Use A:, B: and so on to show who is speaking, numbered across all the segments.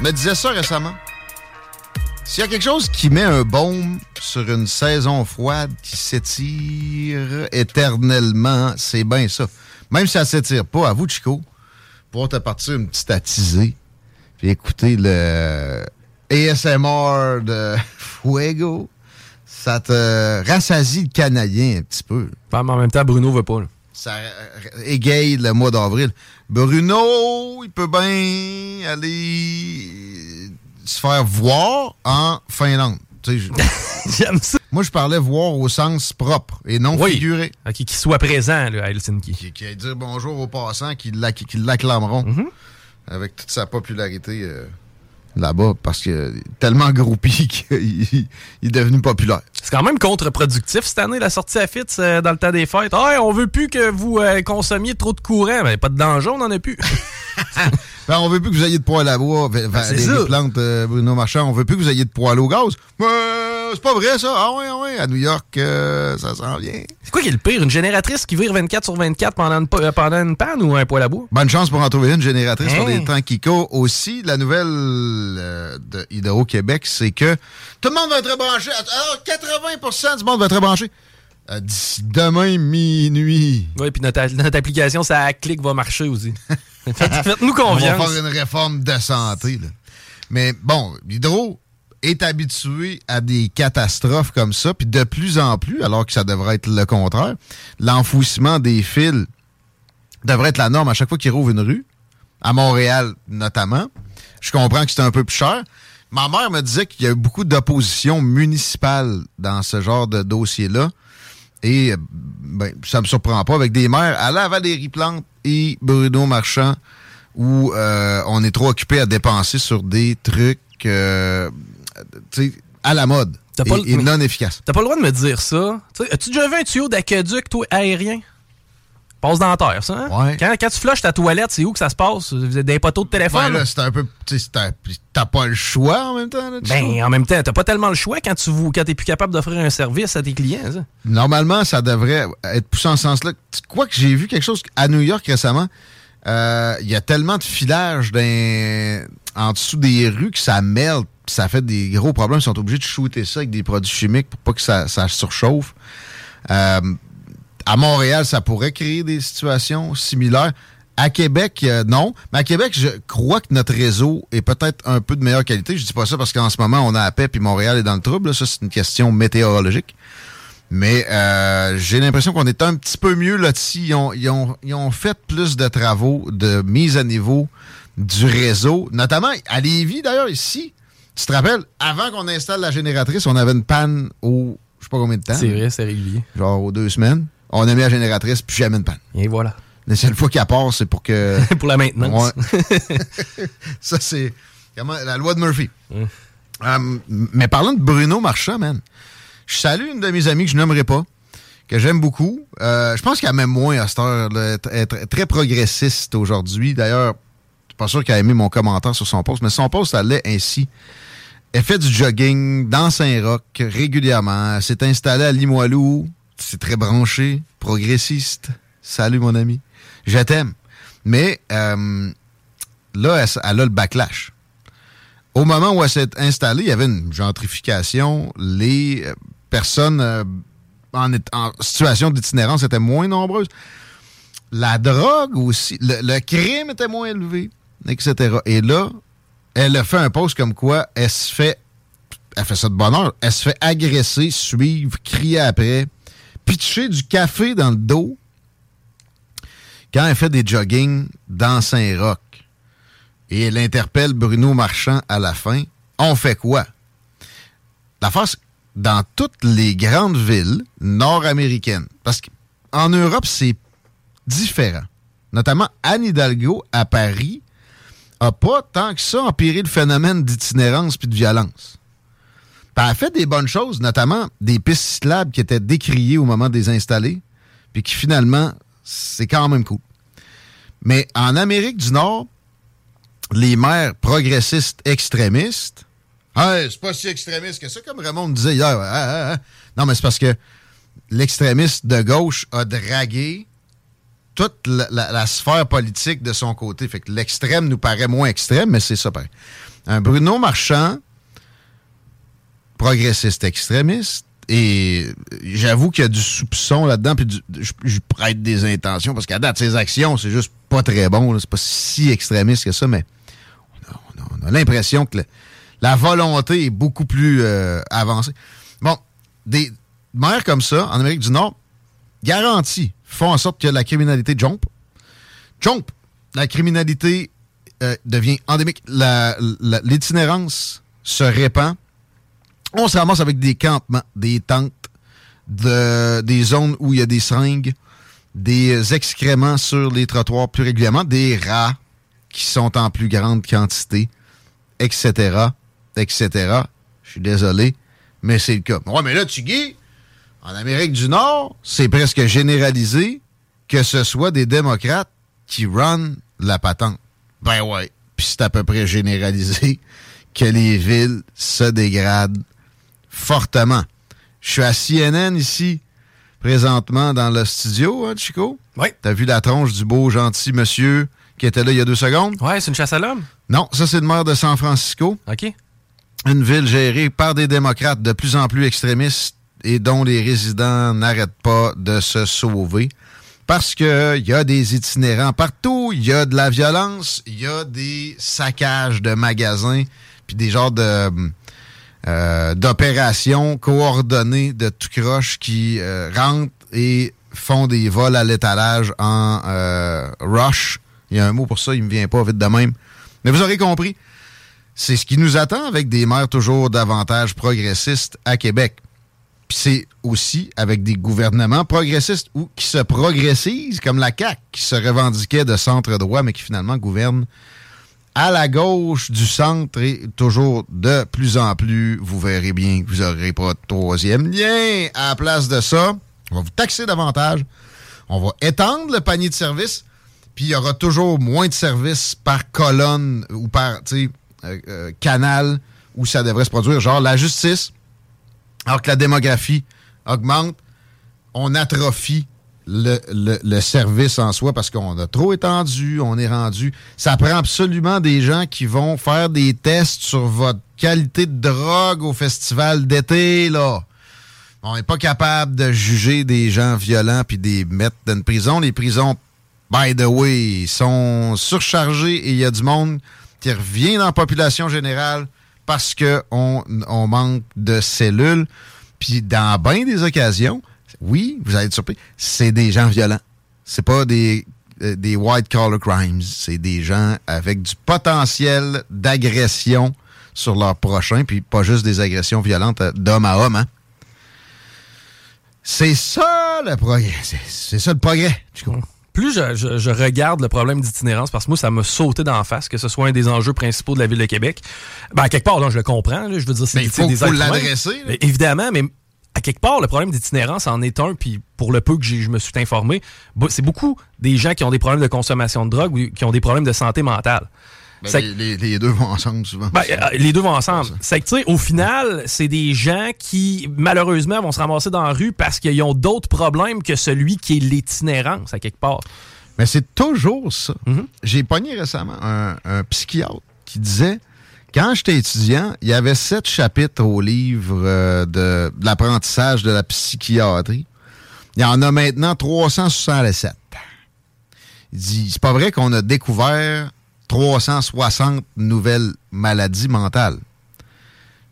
A: Me disait ça récemment. S'il y a quelque chose qui met un baume sur une saison froide qui s'étire éternellement, c'est bien ça. Même si elle s'étire pas, à vous, Chico, pour te partir une petite attisée, puis écouter le ASMR de Fuego, ça te rassasie le canadien un petit peu.
B: mais en même temps, Bruno veut pas.
A: Ça égaye le mois d'avril. Bruno, il peut bien aller se faire voir en Finlande.
B: J'aime ça.
A: Moi, je parlais voir au sens propre et non figuré.
B: Qu'il soit présent là, à Helsinki.
A: Qui, qui dire bonjour aux passants qui l'acclameront
B: Mm-hmm.
A: avec toute sa popularité euh, là-bas parce que tellement groupi qu'il est devenu populaire.
B: C'est quand même contre-productif cette année, la sortie à Fitz euh, dans le temps des fêtes. Ah, on veut plus que vous euh, consommiez trop de courant. Mais pas de danger, on n'en a plus.
A: Ben, on veut plus que vous ayez de poêle à bois,
B: Ben, ça.
A: plantes euh, Bruno Marchand. On veut plus que vous ayez de poêle au gaz. Euh, c'est pas vrai, ça. Ah ouais, ah ouais. À New York, euh, ça s'en vient.
B: C'est quoi qui est le pire? Une génératrice qui vire 24 sur 24 pendant une, pendant une panne ou un poêle à bois?
A: Bonne chance pour en trouver une génératrice
B: Hein?
A: pour des temps qui courent. Aussi, la nouvelle euh, de Hydro-Québec, c'est que tout le monde va être branché. Alors, 80% du monde va être branché. Euh, demain minuit.
B: Oui, puis notre, notre application, ça clique, va marcher aussi. Faites- Faites-nous
A: On va
B: confiance.
A: faire une réforme de santé. Mais bon, l'hydro est habitué à des catastrophes comme ça, puis de plus en plus, alors que ça devrait être le contraire, l'enfouissement des fils devrait être la norme à chaque fois qu'il rouvre une rue, à Montréal notamment. Je comprends que c'est un peu plus cher. Ma mère me disait qu'il y a eu beaucoup d'opposition municipale dans ce genre de dossier-là. Et euh, ben, ça me surprend pas avec des maires à la Valérie Plante et Bruno Marchand où euh, on est trop occupé à dépenser sur des trucs euh, à la mode et,
B: le-
A: et
B: mais-
A: non efficaces.
B: T'as pas le droit de me dire ça. As-tu déjà vu un tuyau d'aqueduc, toi, aérien? Passe dans la terre, ça, hein?
A: Ouais.
B: Quand, quand tu flushes ta toilette, c'est où que ça se passe? Des poteaux de téléphone?
A: Ouais, là, c'est un peu. T'as pas le choix en même temps. Là?
B: Ben, en même temps, t'as pas tellement le choix quand tu quand t'es plus capable d'offrir un service à tes clients, ça.
A: Normalement, ça devrait être poussé en ce sens-là. Quoi que j'ai vu quelque chose à New York récemment, euh, il y a tellement de filage dans- en dessous des rues que ça mêle, ça fait des gros problèmes. Ils sont obligés de shooter ça avec des produits chimiques pour pas que ça, ça surchauffe. Euh, à Montréal, ça pourrait créer des situations similaires. À Québec, euh, non. Mais à Québec, je crois que notre réseau est peut-être un peu de meilleure qualité. Je dis pas ça parce qu'en ce moment, on a la paix puis Montréal est dans le trouble. là. Ça, c'est une question météorologique. Mais euh, j'ai l'impression qu'on est un petit peu mieux là-dessus. Ils ont, ils, ont, ils ont fait plus de travaux de mise à niveau du réseau, notamment à Lévis, d'ailleurs, ici. Tu te rappelles, avant qu'on installe la génératrice, on avait une panne au, je sais pas combien de temps.
B: C'est vrai, c'est régulier.
A: Genre aux deux semaines. On a mis la génératrice, puis jamais une panne.
B: Et voilà.
A: La seule fois qu'elle part, c'est pour que...
B: Pour la maintenance.
A: Ça, c'est comment, la loi de Murphy. Euh, mais parlant de Bruno Marchand, man, je salue une de mes amies que je nommerai pas, que j'aime beaucoup. Euh, je pense qu'elle m'aime moins à cette heure. là. Elle est tr- très progressiste aujourd'hui. D'ailleurs, je suis pas sûr qu'elle a aimé mon commentaire sur son post, mais son post allait ainsi. Elle fait du jogging dans Saint-Roch régulièrement. Elle s'est installée à Limoilou. C'est très branché, progressiste. Salut, mon ami. Je t'aime. Mais euh, là, elle, a le backlash. Au moment où elle s'est installée, il y avait une gentrification. Les euh, personnes euh, en, situation d'itinérance était moins nombreuse. La drogue aussi, le, le crime était moins élevé, etc. Et là, elle a fait un post comme quoi elle se fait, elle fait ça de bonheur, elle se fait agresser, suivre, crier après, pitcher du café dans le dos quand elle fait des jogging dans Saint-Roch. Et elle interpelle Bruno Marchand à la fin. On fait quoi? La face dans toutes les grandes villes nord-américaines, parce qu'en Europe, c'est différent. Notamment Anne Hidalgo à Paris a pas tant que ça empiré le phénomène d'itinérance puis de violence. Elle a fait des bonnes choses, notamment des pistes cyclables qui étaient décriées au moment de les installer, puis qui finalement, c'est quand même cool. Mais en Amérique du Nord, les maires progressistes extrémistes, hey, c'est pas si extrémiste que ça, comme Raymond disait hier. Ah, ah, ah. Non, mais c'est parce que l'extrémiste de gauche a dragué toute la, sphère politique de son côté. Fait que l'extrême nous paraît moins extrême, mais c'est ça. Un Bruno Marchand, progressiste extrémiste, et j'avoue qu'il y a du soupçon là-dedans, puis je, prête des intentions, parce qu'à date, ses actions, c'est juste pas très bon, c'est pas si extrémiste que ça, mais on a, l'impression que la volonté est beaucoup plus euh, avancée. Bon, des maires comme ça, en Amérique du Nord, garantis font en sorte que la criminalité jump. Jump, la criminalité euh, devient endémique, l'itinérance se répand. On se ramasse avec des campements, des tentes, de, des zones où il y a des seringues, des excréments sur les trottoirs plus régulièrement, des rats qui sont en plus grande quantité, etc., etc. Je suis désolé, mais c'est le cas. Ouais, mais là, tu guis, en Amérique du Nord, c'est presque généralisé que ce soit des démocrates qui run la patente. Ben ouais. Puis c'est à peu près généralisé que les villes se dégradent fortement. Je suis à CNN ici, présentement dans le studio, hein, Chico?
B: Oui.
A: T'as vu la tronche du beau, gentil monsieur qui était là il y a deux secondes?
B: Ouais, c'est une chasse à l'homme?
A: Non, ça c'est le maire de San Francisco.
B: OK.
A: Une ville gérée par des démocrates de plus en plus extrémistes et dont les résidents n'arrêtent pas de se sauver. Parce qu'il y a des itinérants partout, il y a de la violence, il y a des saccages de magasins, puis des genres de euh, d'opérations coordonnées de tout croche qui euh, rentrent et font des vols à l'étalage en euh, rush. Il y a un mot pour ça, il me vient pas vite de même. Mais vous aurez compris, c'est ce qui nous attend avec des maires toujours davantage progressistes à Québec c'est aussi avec des gouvernements progressistes ou qui se progressisent, comme la CAQ, qui se revendiquait de centre-droit, mais qui finalement gouverne à la gauche du centre et toujours de plus en plus, vous verrez bien que vous n'aurez pas de troisième lien. À la place de ça, on va vous taxer davantage. On va étendre le panier de services, puis il y aura toujours moins de services par colonne ou par euh, euh, canal où ça devrait se produire. Genre la justice, alors que la démographie augmente, on atrophie le, service en soi parce qu'on a trop étendu, on est rendu. Ça prend absolument des gens qui vont faire des tests sur votre qualité de drogue au festival d'été, là. On n'est pas capable de juger des gens violents puis des mettre dans une prison. Les prisons, by the way, sont surchargées et il y a du monde qui revient dans la population générale parce qu'on on manque de cellules. Puis dans bien des occasions, oui, vous allez être surpris, c'est des gens violents. C'est pas des, euh, des white collar crimes. C'est des gens avec du potentiel d'agression sur leur prochain, puis pas juste des agressions violentes euh, d'homme à homme. Hein. C'est ça le progrès. C'est ça le progrès. Tu comprends?
B: plus je, regarde le problème d'itinérance, parce que moi, ça m'a sauté d'en face, que ce soit un des enjeux principaux de la ville de Québec. Ben, à quelque part, là, je le comprends. je veux dire, c'est
A: il faut,
B: des
A: faut l'adresser.
B: Évidemment, mais à quelque part, le problème d'itinérance en est un, puis pour le peu que je me suis informé, c'est beaucoup des gens qui ont des problèmes de consommation de drogue ou qui ont des problèmes de santé mentale.
A: Ben, les, deux vont ensemble souvent.
B: Ben, euh, les deux vont ensemble. C'est que, tu sais, au final, c'est des gens qui, malheureusement, vont se ramasser dans la rue parce qu'ils ont d'autres problèmes que celui qui est l'itinérance, à quelque part.
A: Mais c'est toujours ça.
B: Mm-hmm.
A: J'ai pogné récemment un, psychiatre qui disait Quand j'étais étudiant, il y avait sept chapitres au livre euh, de, de l'apprentissage de la psychiatrie. Il y en a maintenant 367. Il dit, c'est pas vrai qu'on a découvert 360 nouvelles maladies mentales.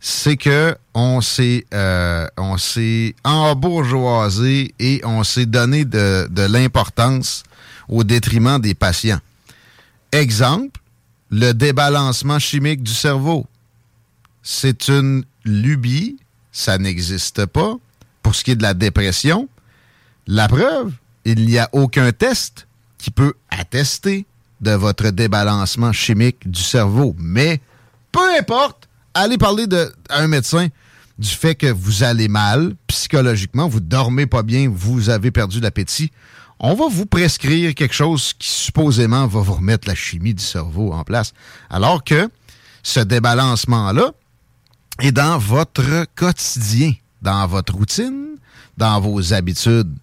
A: C'est que on s'est euh, on s'est embourgeoisé et on s'est donné de, de l'importance au détriment des patients. Exemple, le débalancement chimique du cerveau. C'est une lubie, ça n'existe pas. Pour ce qui est de la dépression, la preuve, il n'y a aucun test qui peut attester de votre débalancement chimique du cerveau. Mais peu importe, allez parler à un médecin du fait que vous allez mal psychologiquement, vous dormez pas bien, vous avez perdu l'appétit. On va vous prescrire quelque chose qui supposément va vous remettre la chimie du cerveau en place. Alors que ce débalancement-là est dans votre quotidien, dans votre routine, dans vos habitudes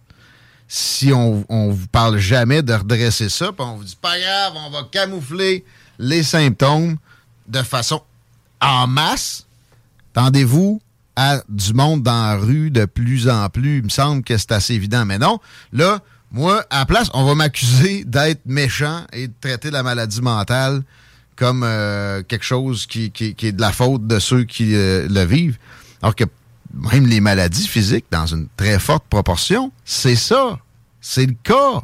A: si on, on vous parle jamais de redresser ça, puis on vous dit pas grave, on va camoufler les symptômes de façon en masse, tendez-vous à du monde dans la rue de plus en plus. Il me semble que c'est assez évident. Mais non, là, moi, à la place, on va m'accuser d'être méchant et de traiter la maladie mentale comme euh, quelque chose qui, est de la faute de ceux qui euh, le vivent. Alors que même les maladies physiques, dans une très forte proportion, c'est ça. C'est le cas.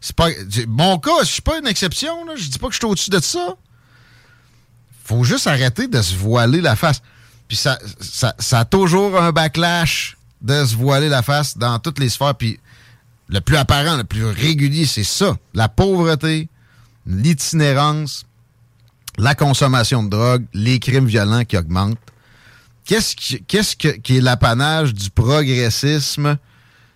A: C'est pas. Mon cas, je suis pas une exception, là. Je dis pas que je suis au-dessus de ça. Faut juste arrêter de se voiler la face. Puis ça, ça, ça a toujours un backlash de se voiler la face dans toutes les sphères. Puis le plus apparent, le plus régulier, c'est ça. La pauvreté, l'itinérance, la consommation de drogue, les crimes violents qui augmentent. Qu'est-ce qui, est l'apanage du progressisme?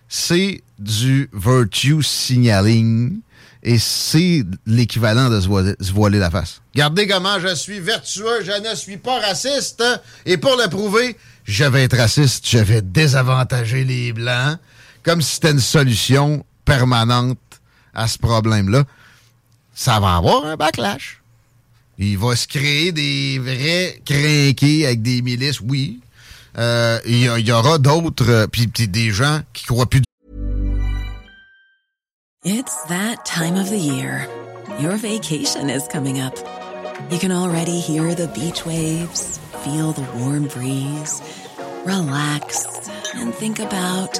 A: C'est du virtue signaling et c'est l'équivalent de se voiler, se la face. Regardez comment je suis vertueux, je ne suis pas raciste. Et pour le prouver, je vais être raciste, je vais désavantager les Blancs, comme si c'était une solution permanente à ce problème-là. Ça va avoir un backlash. Il va se créer des vrais crinqués avec des milices, oui. Euh, il y, y, aura d'autres, euh, puis des gens qui croient plus.
C: It's that time of the year. Your vacation is coming up. You can already hear the beach waves, feel the warm breeze, relax, and think about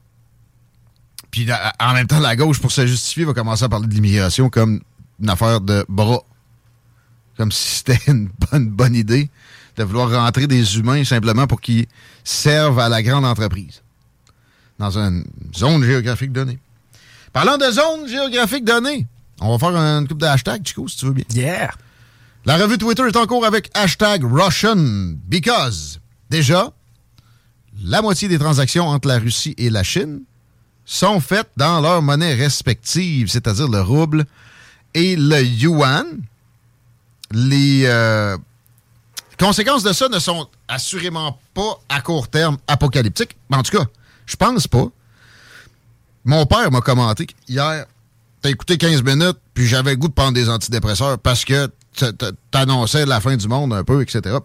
A: Puis en même temps, la gauche, pour se justifier, va commencer à parler de l'immigration comme une affaire de bras. Comme si c'était une bonne, bonne idée de vouloir rentrer des humains simplement pour qu'ils servent à la grande entreprise. Dans une zone géographique donnée. Parlant de zone géographique donnée, on va faire une coupe de hashtag, Chico, si tu veux bien.
B: Yeah!
A: La revue Twitter est en cours avec hashtag Russian because, déjà, la moitié des transactions entre la Russie et la Chine sont faites dans leur monnaie respective, c'est-à-dire le rouble et le yuan. Les euh, conséquences de ça ne sont assurément pas à court terme apocalyptiques. Mais en tout cas, je pense pas. Mon père m'a commenté hier, t'as écouté 15 minutes, puis j'avais goût de prendre des antidépresseurs parce que t'annonçais la fin du monde un peu, etc.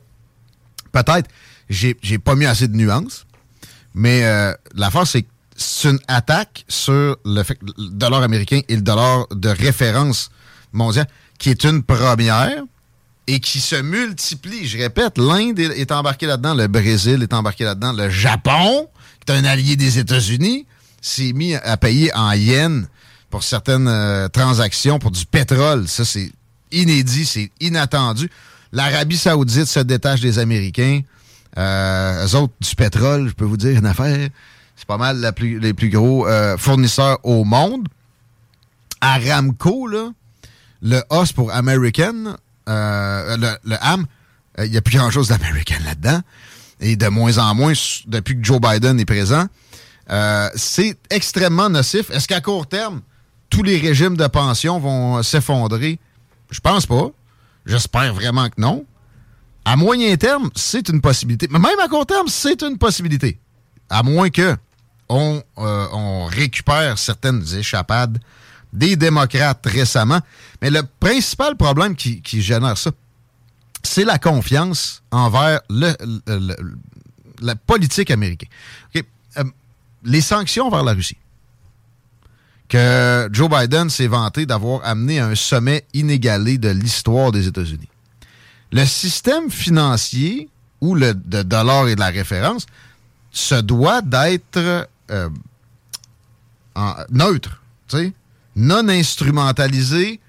A: Peut-être, j'ai pas mis assez de nuances, mais euh, l'affaire, c'est que c'est une attaque sur le, fait, le dollar américain et le dollar de référence mondial, qui est une première. et qui se multiplient. Je répète, l'Inde est embarquée là-dedans, le Brésil est embarqué là-dedans, le Japon, qui est un allié des États-Unis, s'est mis à payer en yens pour certaines euh, transactions, pour du pétrole. Ça, c'est inédit, c'est inattendu. L'Arabie saoudite se détache des Américains. Euh, eux autres, du pétrole, je peux vous dire une affaire, c'est pas mal les plus gros euh, fournisseurs au monde. Aramco, le os pour American, euh, le, le AM, il n'y a plus grand-chose d'American là-dedans. Et de moins en moins, depuis que Joe Biden est présent. c'est extrêmement nocif. Est-ce qu'à court terme, tous les régimes de pension vont s'effondrer? Je pense pas. J'espère vraiment que non. À moyen terme, c'est une possibilité. Mais même à court terme, c'est une possibilité. À moins que on, euh, récupère certaines échappades des démocrates récemment. Mais le principal problème qui, génère ça, c'est la confiance envers la politique américaine. Euh, les sanctions vers la Russie que Joe Biden s'est vanté d'avoir amené à un sommet inégalé de l'histoire des États-Unis. Le système financier ou le dollar et de la référence se doit d'être euh, neutre, non instrumentalisé,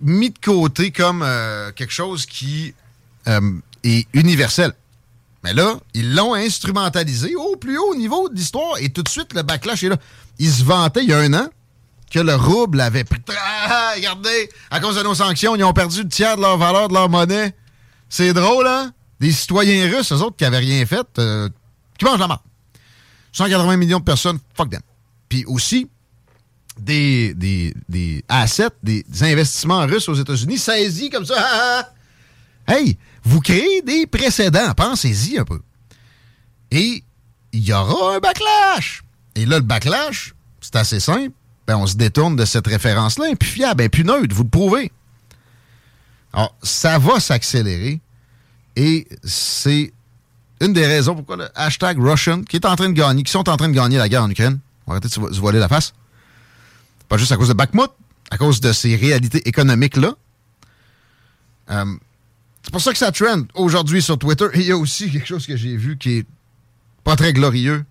A: mis de côté comme euh, quelque chose qui euh, est universel. Mais là, ils l'ont instrumentalisé au plus haut niveau de l'histoire et tout de suite, le backlash est là ils se vantaient il y a un an que le rouble avait pris. Ah, regardez, à cause de nos sanctions, ils ont perdu le tiers de leur valeur, de leur monnaie. C'est drôle, hein? Des citoyens russes, eux autres, qui n'avaient rien fait, euh, qui mangent la mort. 180 millions de personnes, fuck them. Puis aussi, des, des, des assets, des, investissements russes aux États-Unis saisis comme ça. Hey, vous créez des précédents, pensez-y un peu. Et il y aura un backlash. Et là, le backlash, c'est assez simple. Ben, on se détourne de cette référence-là, impufiable, ben, plus neutre, vous le prouvez. Alors, ça va s'accélérer et c'est une des raisons pourquoi le hashtag Russian, qui est en train de gagner, qui sont en train de gagner la guerre en Ukraine, on va arrêter de se voiler la face. Pas juste à cause de Bakhmut, à cause de ces réalités économiques-là. Euh, c'est pour ça que ça trend aujourd'hui sur Twitter. Et il y a aussi quelque chose que j'ai vu qui est pas très glorieux.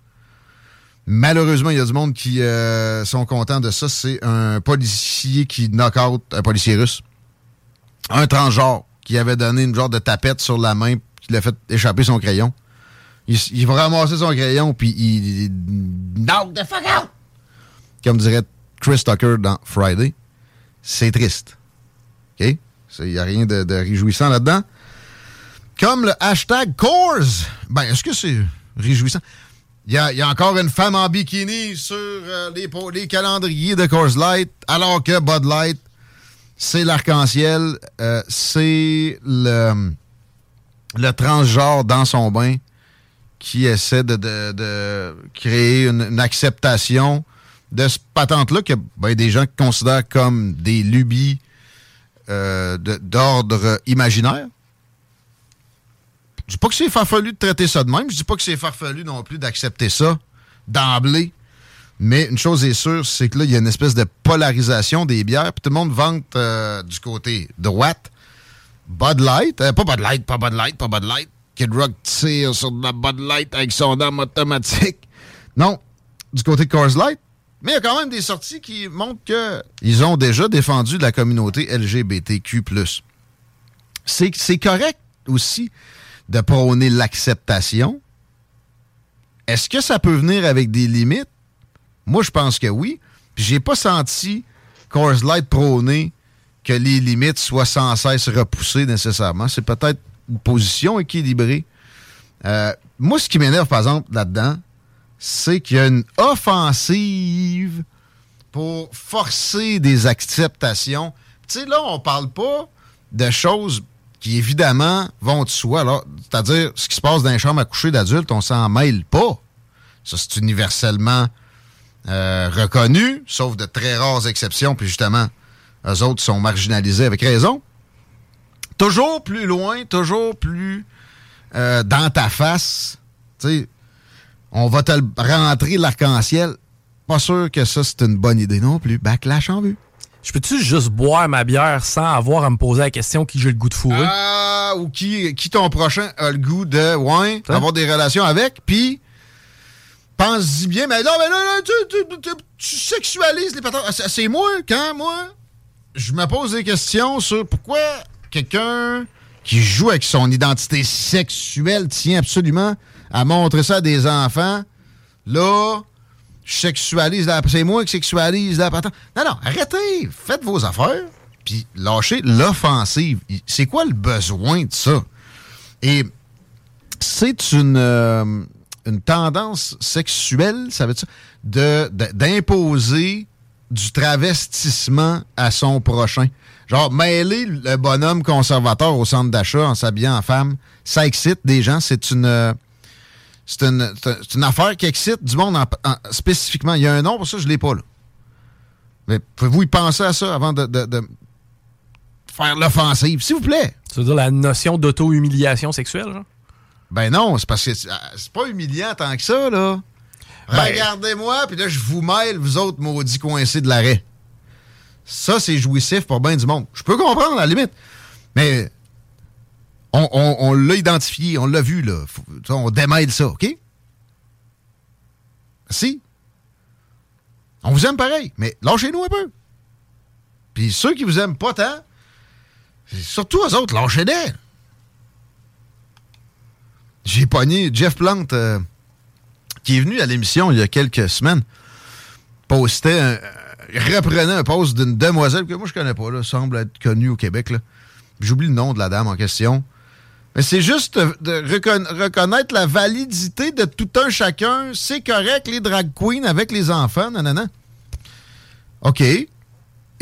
A: Malheureusement, il y a du monde qui euh, sont contents de ça. C'est un policier qui knock out un policier russe. Un transgenre qui avait donné une genre de tapette sur la main qui l'a fait échapper son crayon. Il, va ramasser son crayon puis il, knock the fuck out! Comme dirait Chris Tucker dans Friday. C'est triste. OK? Il n'y a rien de, de réjouissant là-dedans. Comme le hashtag Coors. Ben, est-ce que c'est réjouissant? Il y, a, encore une femme en bikini sur euh, les, calendriers de Coors Light, alors que Bud Light, c'est l'arc-en-ciel, euh, c'est le, transgenre dans son bain qui essaie de, créer une, acceptation de ce patente-là que ben, des gens considèrent comme des lubies euh, d'ordre imaginaire. Je dis pas que c'est farfelu de traiter ça de même. Je dis pas que c'est farfelu non plus d'accepter ça d'emblée. Mais une chose est sûre, c'est que là, il y a une espèce de polarisation des bières. Puis tout le monde vante euh, du côté droite Bud Light. Euh, pas Bud Light, pas Bud Light, pas Bud Light. Kid Rock tire sur de la Bud Light avec son arme automatique. Non, du côté de Coors Light. Mais il y a quand même des sorties qui montrent qu'ils ont déjà défendu la communauté LGBTQ+. C'est correct aussi de prôner l'acceptation. Est-ce que ça peut venir avec des limites? Moi, je pense que oui. Puis j'ai pas senti Coors Light prôner que les limites soient sans cesse repoussées nécessairement. C'est peut-être une position équilibrée. Euh, moi, ce qui m'énerve, par exemple, là-dedans, c'est qu'il y a une offensive pour forcer des acceptations. Tu sais, là, on parle pas de choses qui évidemment vont de soi. C'est-à-dire, ce qui se passe dans les chambres à coucher d'adultes, on s'en mêle pas. Ça, c'est universellement euh, reconnu, sauf de très rares exceptions, puis justement, eux autres sont marginalisés avec raison. Toujours plus loin, toujours plus euh, dans ta face. sais, on va te rentrer l'arc-en-ciel. Pas sûr que ça, c'est une bonne idée non plus. Backlash en vue.
B: Je peux-tu juste boire ma bière sans avoir à me poser la question qui j'ai le goût de fourrer?
A: Ah, ou qui, qui ton prochain a le goût de, ouais,
B: Hein?
A: avoir des relations avec, puis pense-y bien, mais non, mais là, là, tu, sexualises les patins. Ah, C'est c'est moi, quand, moi, je me pose des questions sur pourquoi quelqu'un qui joue avec son identité sexuelle tient absolument à montrer ça à des enfants. Là, je sexualise la... C'est moi qui sexualise la patente. Non, non, arrêtez. Faites vos affaires, puis lâchez l'offensive. C'est quoi le besoin de ça? Et c'est une, euh, une tendance sexuelle, ça veut dire, de, d'imposer du travestissement à son prochain. Genre, mêler le bonhomme conservateur au centre d'achat en s'habillant en femme, ça excite des gens. C'est une, c'est une, une affaire qui excite du monde en- en- spécifiquement. Il y a un nom pour ça, je ne l'ai pas là. Mais pouvez-vous y penser à ça avant de, de- de faire l'offensive, s'il vous plaît?
B: Tu veux dire la notion d'auto-humiliation sexuelle, genre?
A: Ben non, c'est parce que c'est ah, c'est pas humiliant tant que ça, là.
B: Ben-
A: Regardez-moi, puis là, je vous mêle, vous autres maudits coincés de l'arrêt. Ça, c'est jouissif pour bien du monde. Je peux comprendre, à la limite. Mais on, on- on l'a identifié, on l'a vu, là. Faut- on démêle ça, OK? Si. On vous aime pareil, mais lâchez-nous un peu. Puis ceux qui vous aiment pas tant, c'est surtout eux autres, lâchez-les. J'ai pogné Jeff Plante, euh, qui est venu à l'émission il y a quelques semaines, postait, un- euh, reprenait un post d'une demoiselle que moi je connais pas, là, semble être connue au Québec. J'oublie le nom de la dame en question. Mais c'est juste de, de reconna- reconnaître la validité de tout un chacun. C'est correct, les drag queens avec les enfants, nanana. OK. Il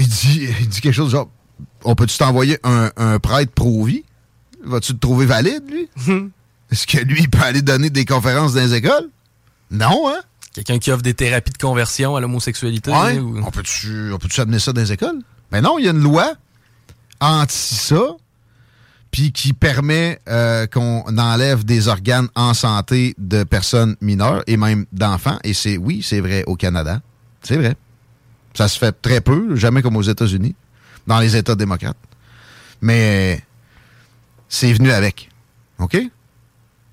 A: dit, quelque chose genre, on peut-tu t'envoyer un, un prêtre pro-vie? Vas-tu te trouver valide, lui? Est-ce que lui, il peut aller donner des conférences dans les écoles? Non, hein?
B: Quelqu'un qui offre des thérapies de conversion à l'homosexualité?
A: Ouais.
B: ou-
A: On peut-tu on peut-tu amener ça dans les écoles? Mais non, il y a une loi anti ça, puis qui permet euh, qu'on enlève des organes en santé de personnes mineures et même d'enfants. Et c'est, oui, c'est vrai au Canada. C'est vrai. Ça se fait très peu, jamais comme aux États-Unis, dans les États démocrates. Mais c'est venu avec. OK?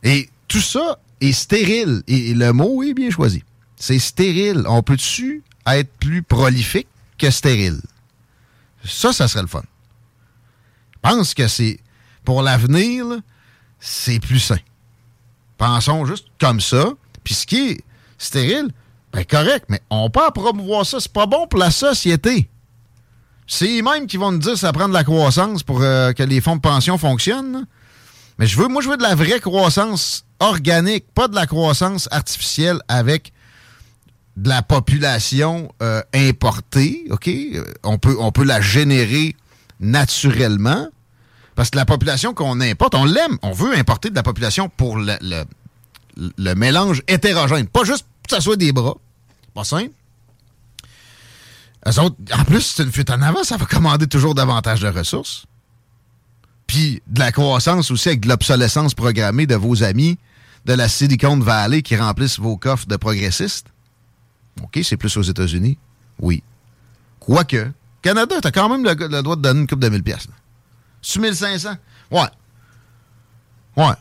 A: Et tout ça est stérile. Et le mot est bien choisi. C'est stérile. On peut-tu être plus prolifique que stérile? Ça, ça serait le fun. Je pense que c'est, pour l'avenir, c'est plus sain. Pensons juste comme ça. Puis ce qui est stérile, ben correct, mais on peut promouvoir ça. C'est pas bon pour la société. C'est eux-mêmes qui vont nous dire que ça prend de la croissance pour euh, que les fonds de pension fonctionnent. Mais je veux, moi, je veux de la vraie croissance organique, pas de la croissance artificielle avec de la population euh, importée, OK? Euh, On peut, on peut la générer naturellement. Parce que la population qu'on importe, on l'aime. On veut importer de la population pour le, le- mélange hétérogène. Pas juste que ça soit des bras. Pas simple. En plus, c'est une fuite en avant, ça va commander toujours davantage de ressources. Puis de la croissance aussi avec de l'obsolescence programmée de vos amis de la Silicon Valley qui remplissent vos coffres de progressistes? OK, c'est plus aux États-Unis. Oui. Quoique, Canada, t'as quand même le, droit de donner une coupe de 1000 pièces. C'est 1500? Ouais. Ouais.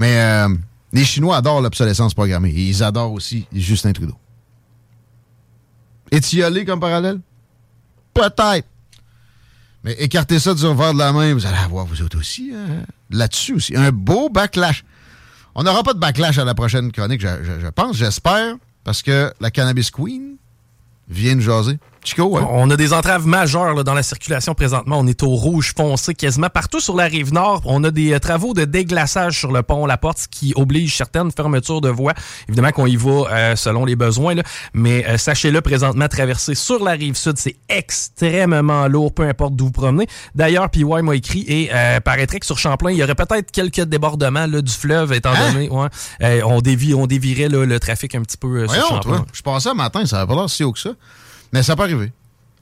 A: Mais euh, les Chinois adorent l'obsolescence programmée. Et ils adorent aussi Justin Trudeau. Étiolé comme parallèle? Peut-être. Mais écartez ça du revers de la main, vous allez avoir vous autres aussi, hein, là-dessus aussi. Un beau backlash. On n'aura pas de backlash à la prochaine chronique, je, je- je pense, j'espère, parce que la Cannabis Queen vient de jaser. Chico, ouais.
B: On a des entraves majeures là, dans la circulation présentement. On est au rouge foncé quasiment partout sur la rive nord. On a des euh, travaux de déglaçage sur le pont La Porte, ce qui oblige certaines fermetures de voies. Évidemment qu'on y va euh, selon les besoins, là. mais euh, sachez-le, présentement, traverser sur la rive sud, c'est extrêmement lourd, peu importe d'où vous promenez. D'ailleurs, PY m'a écrit et euh, paraîtrait que sur Champlain, il y aurait peut-être quelques débordements là, du fleuve, étant
A: Hein?
B: donné, ouais, euh, on, dévie, on dévierait là, le trafic un petit peu euh, sur
A: Voyons,
B: Champlain.
A: toi. Je passais un matin, ça n'avait pas l'air si haut que ça. Mais ça peut arriver.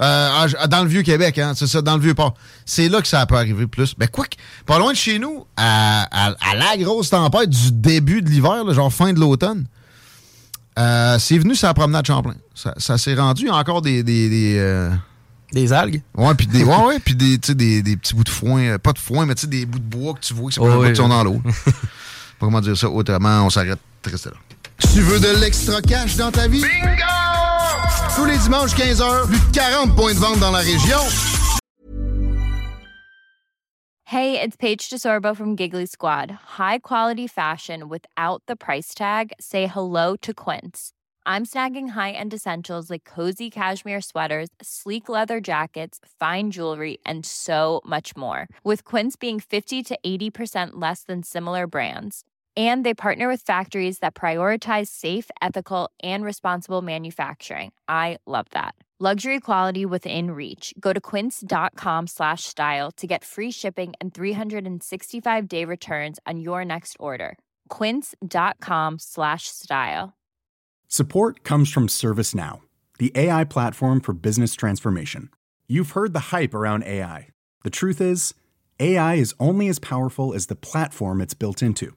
A: Euh, dans le Vieux-Québec, hein, c'est ça, dans le Vieux-Port. C'est là que ça peut arriver plus. Mais quoi que, pas loin de chez nous, à, à- à la grosse tempête du début de l'hiver, genre fin de l'automne, euh, c'est venu sur la promenade Champlain. Ça, ça s'est rendu. Il y a encore des, des, des, euh,
B: Des algues?
A: Ouais, puis des, ouais, ouais, puis des, tu sais, des, des petits bouts de foin, euh, pas de foin, mais tu sais, des bouts de bois que tu vois qui
B: Ouais,
A: sont
B: ouais.
A: dans l'eau. Pas comment dire ça autrement, on s'arrête. Restez là. Tu veux de l'extra cash dans ta vie? Bingo! Tous les dimanches 15h, plus de 40 points de vente dans la région.
D: Hey, it's Paige DeSorbo from Giggly Squad. High quality fashion without the price tag. Say hello to Quince. I'm snagging high-end essentials like cozy cashmere sweaters, sleek leather jackets, fine jewelry, and so much more. With Quince being 50 to 80% less than similar brands. And they partner with factories that prioritize safe, ethical, and responsible manufacturing. I love that. Luxury quality within reach. Go to quince.com slash style to get free shipping and 365 day returns on your next order. Quince.com slash style.
E: Support comes from ServiceNow, the AI platform for business transformation. You've heard the hype around AI. The truth is, AI is only as powerful as the platform it's built into.